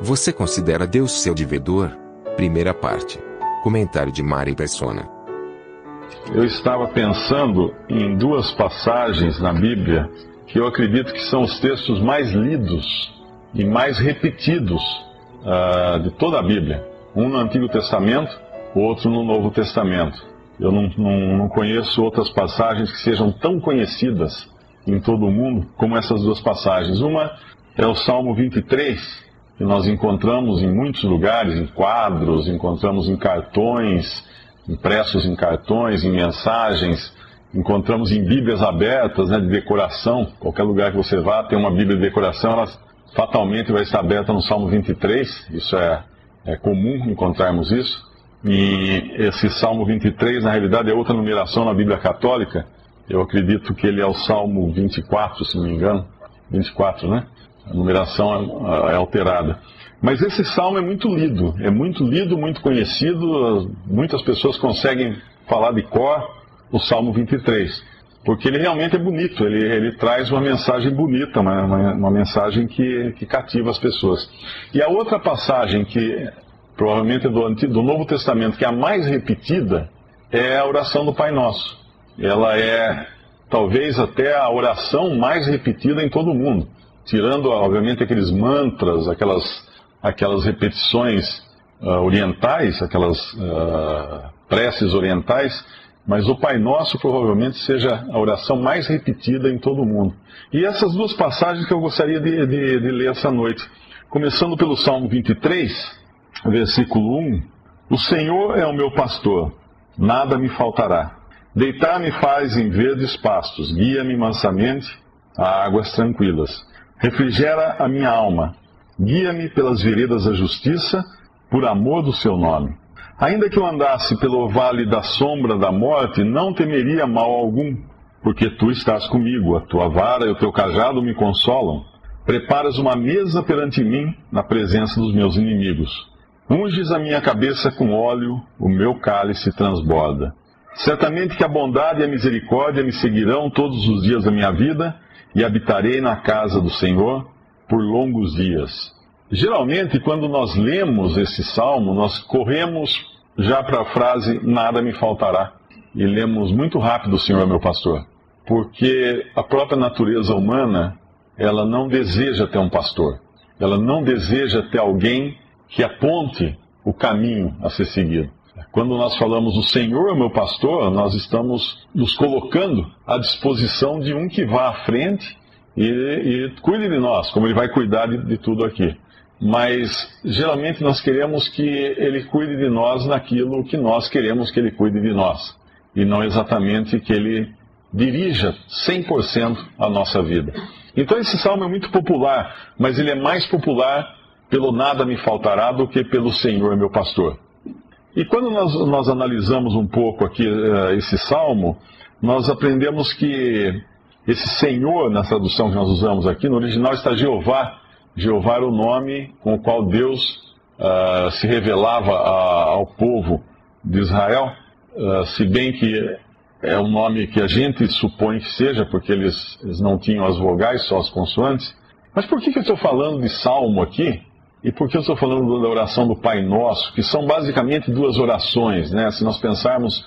Você considera Deus seu devedor? Primeira parte. Comentário de Mari Persona. Eu estava pensando em duas passagens na Bíblia que eu acredito que são os textos mais lidos e mais repetidos uh, de toda a Bíblia. Um no Antigo Testamento, outro no Novo Testamento. Eu não, não, não conheço outras passagens que sejam tão conhecidas em todo o mundo como essas duas passagens. Uma é o Salmo 23, que nós encontramos em muitos lugares, em quadros, encontramos em cartões, impressos em cartões, em mensagens, encontramos em Bíblias abertas, né, de decoração. Qualquer lugar que você vá tem uma Bíblia de decoração, ela fatalmente vai estar aberta no Salmo 23. Isso é, é comum encontrarmos isso. E esse Salmo 23, na realidade, é outra numeração na Bíblia Católica. Eu acredito que ele é o Salmo 24, se não me engano. 24, né? A numeração é, é alterada. Mas esse salmo é muito lido, é muito lido, muito conhecido. Muitas pessoas conseguem falar de cor o Salmo 23, porque ele realmente é bonito, ele, ele traz uma mensagem bonita, uma, uma, uma mensagem que, que cativa as pessoas. E a outra passagem que provavelmente do, do Novo Testamento, que é a mais repetida, é a oração do Pai Nosso. Ela é talvez até a oração mais repetida em todo o mundo, tirando, obviamente, aqueles mantras, aquelas, aquelas repetições uh, orientais, aquelas uh, preces orientais, mas o Pai Nosso provavelmente seja a oração mais repetida em todo o mundo. E essas duas passagens que eu gostaria de, de, de ler essa noite, começando pelo Salmo 23, versículo 1: O Senhor é o meu pastor, nada me faltará. Deitar-me faz em verdes pastos, guia-me mansamente a águas tranquilas. Refrigera a minha alma, guia-me pelas veredas da justiça, por amor do seu nome. Ainda que eu andasse pelo vale da sombra da morte, não temeria mal algum, porque tu estás comigo, a tua vara e o teu cajado me consolam. Preparas uma mesa perante mim, na presença dos meus inimigos. Unges a minha cabeça com óleo, o meu cálice transborda. Certamente que a bondade e a misericórdia me seguirão todos os dias da minha vida, e habitarei na casa do Senhor por longos dias. Geralmente, quando nós lemos esse salmo, nós corremos já para a frase nada me faltará. E lemos muito rápido, Senhor meu pastor, porque a própria natureza humana, ela não deseja ter um pastor. Ela não deseja ter alguém que aponte o caminho a ser seguido. Quando nós falamos o Senhor é meu pastor, nós estamos nos colocando à disposição de um que vá à frente e, e cuide de nós, como ele vai cuidar de, de tudo aqui. Mas geralmente nós queremos que ele cuide de nós naquilo que nós queremos que ele cuide de nós, e não exatamente que ele dirija 100% a nossa vida. Então esse salmo é muito popular, mas ele é mais popular pelo nada me faltará do que pelo Senhor meu pastor. E quando nós, nós analisamos um pouco aqui uh, esse salmo, nós aprendemos que esse Senhor, na tradução que nós usamos aqui, no original está Jeová. Jeová era o nome com o qual Deus uh, se revelava a, ao povo de Israel, uh, se bem que é um nome que a gente supõe que seja, porque eles, eles não tinham as vogais, só as consoantes. Mas por que, que eu estou falando de salmo aqui? E por que eu estou falando da oração do Pai Nosso, que são basicamente duas orações, né? Se nós pensarmos,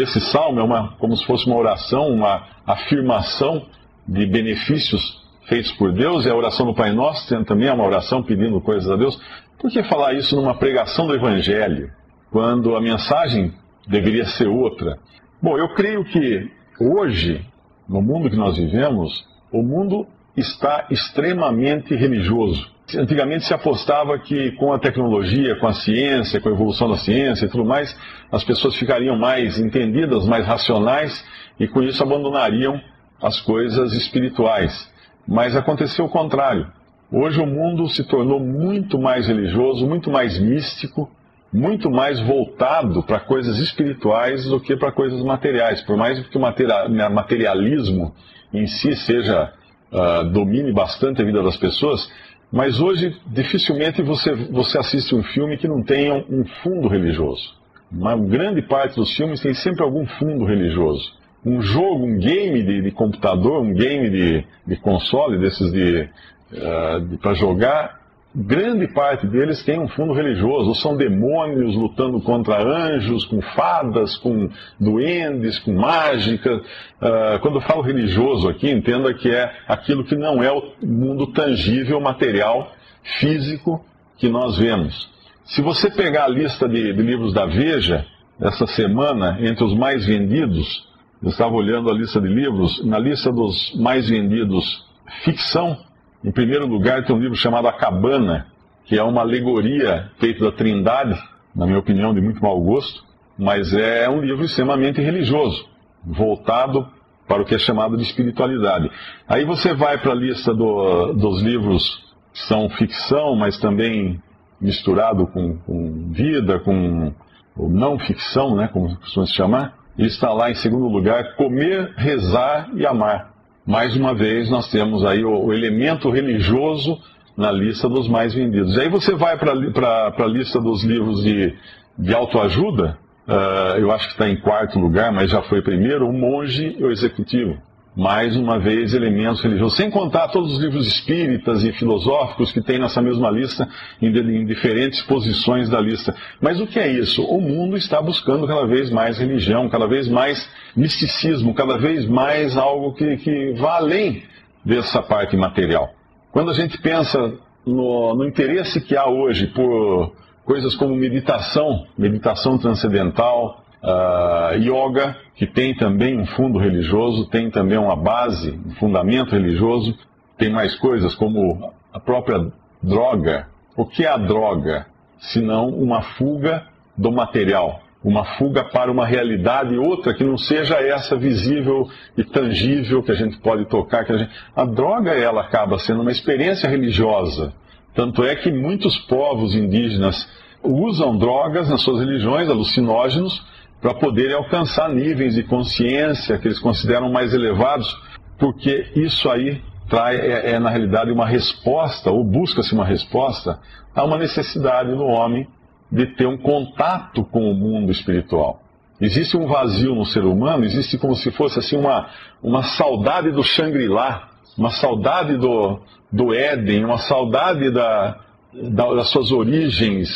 esse salmo é uma, como se fosse uma oração, uma afirmação de benefícios feitos por Deus, e a oração do Pai Nosso também é uma oração pedindo coisas a Deus. Por que falar isso numa pregação do Evangelho, quando a mensagem deveria ser outra? Bom, eu creio que hoje, no mundo que nós vivemos, o mundo está extremamente religioso. Antigamente se apostava que com a tecnologia, com a ciência, com a evolução da ciência e tudo mais, as pessoas ficariam mais entendidas, mais racionais e com isso abandonariam as coisas espirituais. Mas aconteceu o contrário. Hoje o mundo se tornou muito mais religioso, muito mais místico, muito mais voltado para coisas espirituais do que para coisas materiais. Por mais que o materialismo em si seja uh, domine bastante a vida das pessoas, mas hoje dificilmente você, você assiste um filme que não tenha um fundo religioso. Uma grande parte dos filmes tem sempre algum fundo religioso. Um jogo, um game de, de computador, um game de, de console, desses de uh, para jogar, grande parte deles tem um fundo religioso, ou são demônios lutando contra anjos, com fadas, com duendes, com mágica. Uh, quando eu falo religioso aqui, entenda que é aquilo que não é o mundo tangível, material, físico que nós vemos. Se você pegar a lista de, de livros da Veja, essa semana, entre os mais vendidos, eu estava olhando a lista de livros, na lista dos mais vendidos, ficção, em primeiro lugar, tem um livro chamado A Cabana, que é uma alegoria feita da Trindade, na minha opinião, de muito mau gosto, mas é um livro extremamente religioso, voltado para o que é chamado de espiritualidade. Aí você vai para a lista do, dos livros que são ficção, mas também misturado com, com vida, com não ficção, né, como costuma se chamar, e está lá em segundo lugar, Comer, Rezar e Amar mais uma vez nós temos aí o, o elemento religioso na lista dos mais vendidos. Aí você vai para a lista dos livros de, de autoajuda, uh, eu acho que está em quarto lugar, mas já foi primeiro, o monge e o executivo mais uma vez, elementos religiosos, sem contar todos os livros espíritas e filosóficos que tem nessa mesma lista, em, diferentes posições da lista. Mas o que é isso? O mundo está buscando cada vez mais religião, cada vez mais misticismo, cada vez mais algo que, que vá além dessa parte material. Quando a gente pensa no, no interesse que há hoje por coisas como meditação, meditação transcendental, Uh, yoga, que tem também um fundo religioso, tem também uma base, um fundamento religioso, tem mais coisas como a própria droga. O que é a droga? Senão uma fuga do material, uma fuga para uma realidade outra que não seja essa visível e tangível que a gente pode tocar. Que a, gente... a droga ela acaba sendo uma experiência religiosa. Tanto é que muitos povos indígenas usam drogas nas suas religiões, alucinógenos, para poderem alcançar níveis de consciência que eles consideram mais elevados, porque isso aí trai, é, é na realidade uma resposta, ou busca-se uma resposta, a uma necessidade do homem de ter um contato com o mundo espiritual. Existe um vazio no ser humano, existe como se fosse assim uma, uma saudade do Shangri-La, uma saudade do, do Éden, uma saudade da, da, das suas origens,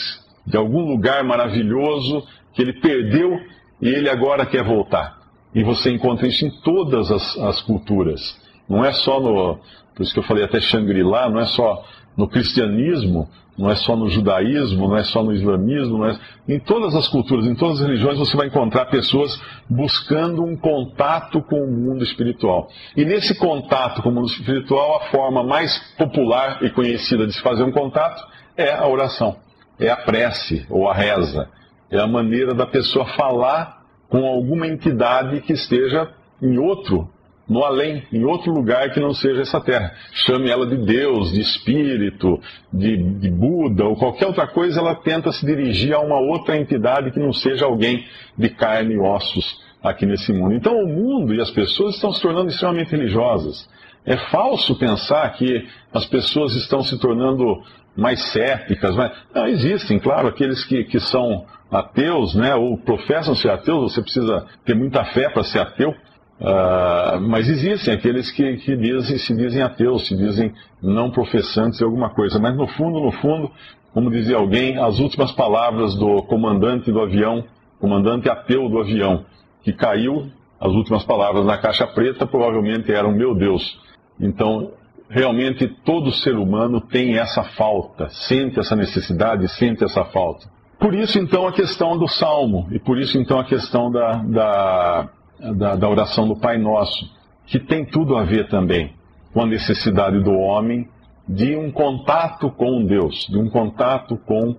de algum lugar maravilhoso que ele perdeu e ele agora quer voltar. E você encontra isso em todas as, as culturas. Não é só no. Por isso que eu falei até Shangri-La, não é só no cristianismo, não é só no judaísmo, não é só no islamismo, é... em todas as culturas, em todas as religiões você vai encontrar pessoas buscando um contato com o mundo espiritual. E nesse contato com o mundo espiritual, a forma mais popular e conhecida de se fazer um contato é a oração, é a prece ou a reza. É a maneira da pessoa falar com alguma entidade que esteja em outro, no além, em outro lugar que não seja essa terra. Chame ela de Deus, de Espírito, de, de Buda ou qualquer outra coisa, ela tenta se dirigir a uma outra entidade que não seja alguém de carne e ossos aqui nesse mundo. Então o mundo e as pessoas estão se tornando extremamente religiosas. É falso pensar que as pessoas estão se tornando mais céticas. Mas... Não, existem, claro, aqueles que, que são ateus, né, ou professam ser ateus, você precisa ter muita fé para ser ateu. Uh, mas existem aqueles que, que dizem, se dizem ateus, se dizem não professantes de alguma coisa. Mas no fundo, no fundo, como dizia alguém, as últimas palavras do comandante do avião, comandante ateu do avião, que caiu, as últimas palavras na caixa preta provavelmente eram: Meu Deus. Então, realmente todo ser humano tem essa falta, sente essa necessidade, sente essa falta. Por isso, então, a questão do salmo, e por isso, então, a questão da, da, da, da oração do Pai Nosso, que tem tudo a ver também com a necessidade do homem de um contato com Deus, de um contato com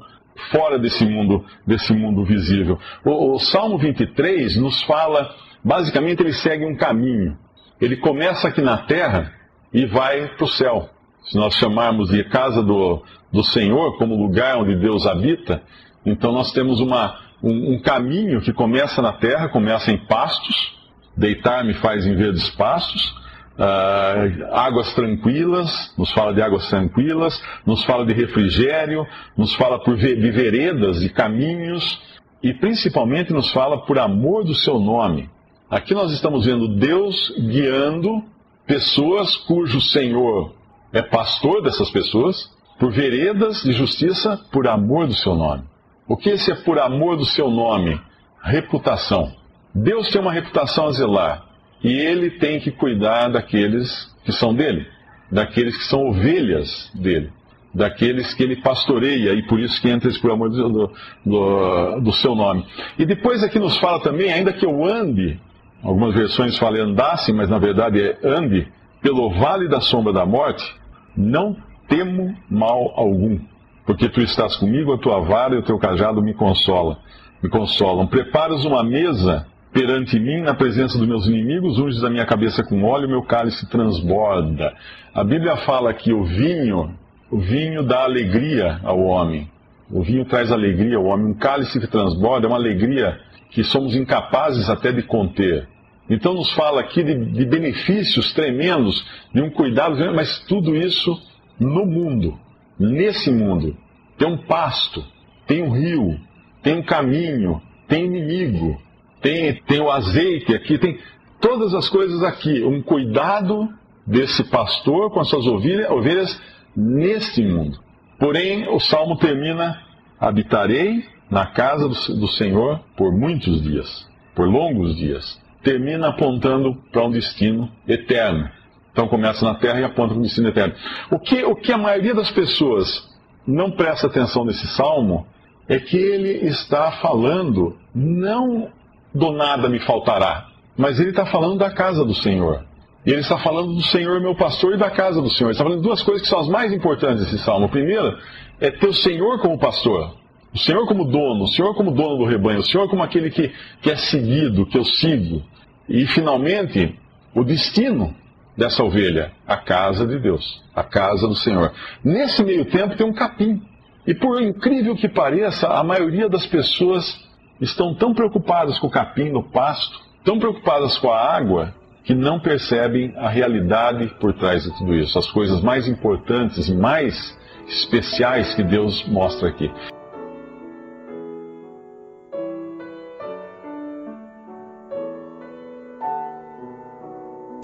fora desse mundo, desse mundo visível. O, o, Salmo 23 nos fala, basicamente ele segue um caminho. Ele começa aqui na terra e vai para o céu. Se nós chamarmos de casa do, do Senhor como lugar onde Deus habita, então nós temos uma, um, um caminho que começa na terra, começa em pastos, deitar-me faz em verdes pastos, uh, águas tranquilas, nos fala de águas tranquilas, nos fala de refrigério, nos fala por de veredas e caminhos, e principalmente nos fala por amor do seu nome. Aqui nós estamos vendo Deus guiando pessoas cujo Senhor é pastor dessas pessoas, por veredas de justiça, por amor do seu nome. O que esse é por amor do seu nome? Reputação. Deus tem uma reputação a zelar e ele tem que cuidar daqueles que são dele, daqueles que são ovelhas dele, daqueles que ele pastoreia e por isso que entra esse por amor do, do, do seu nome. E depois aqui nos fala também, ainda que eu ande, algumas versões falam andasse, mas na verdade é ande, pelo vale da sombra da morte, não temo mal algum porque tu estás comigo, a tua vara e o teu cajado me consola, me consolam. Preparas uma mesa perante mim na presença dos meus inimigos, unges a minha cabeça com óleo, meu cálice transborda. A Bíblia fala que o vinho, o vinho dá alegria ao homem. O vinho traz alegria ao homem. Um cálice que transborda é uma alegria que somos incapazes até de conter. Então nos fala aqui de, de benefícios tremendos, de um cuidado, mas tudo isso no mundo nesse mundo. Tem um pasto, tem um rio, tem um caminho, tem inimigo, tem, tem o azeite aqui, tem todas as coisas aqui. Um cuidado desse pastor com as suas ovelhas, ovelhas neste mundo. Porém, o salmo termina: habitarei na casa do, do Senhor por muitos dias, por longos dias. Termina apontando para um destino eterno. Então começa na terra e aponta para o destino eterno. O que, o que a maioria das pessoas não presta atenção nesse salmo é que ele está falando não do nada me faltará, mas ele está falando da casa do Senhor. E ele está falando do Senhor, meu pastor, e da casa do Senhor. Ele está falando duas coisas que são as mais importantes desse salmo. A primeira é ter o Senhor como pastor. O Senhor como dono, o Senhor como dono do rebanho, o Senhor como aquele que, que é seguido, que eu sigo. E, finalmente, o destino dessa ovelha? A casa de Deus, a casa do Senhor. Nesse meio tempo tem um capim. E por incrível que pareça, a maioria das pessoas estão tão preocupadas com o capim no pasto, tão preocupadas com a água, que não percebem a realidade por trás de tudo isso, as coisas mais importantes e mais especiais que Deus mostra aqui.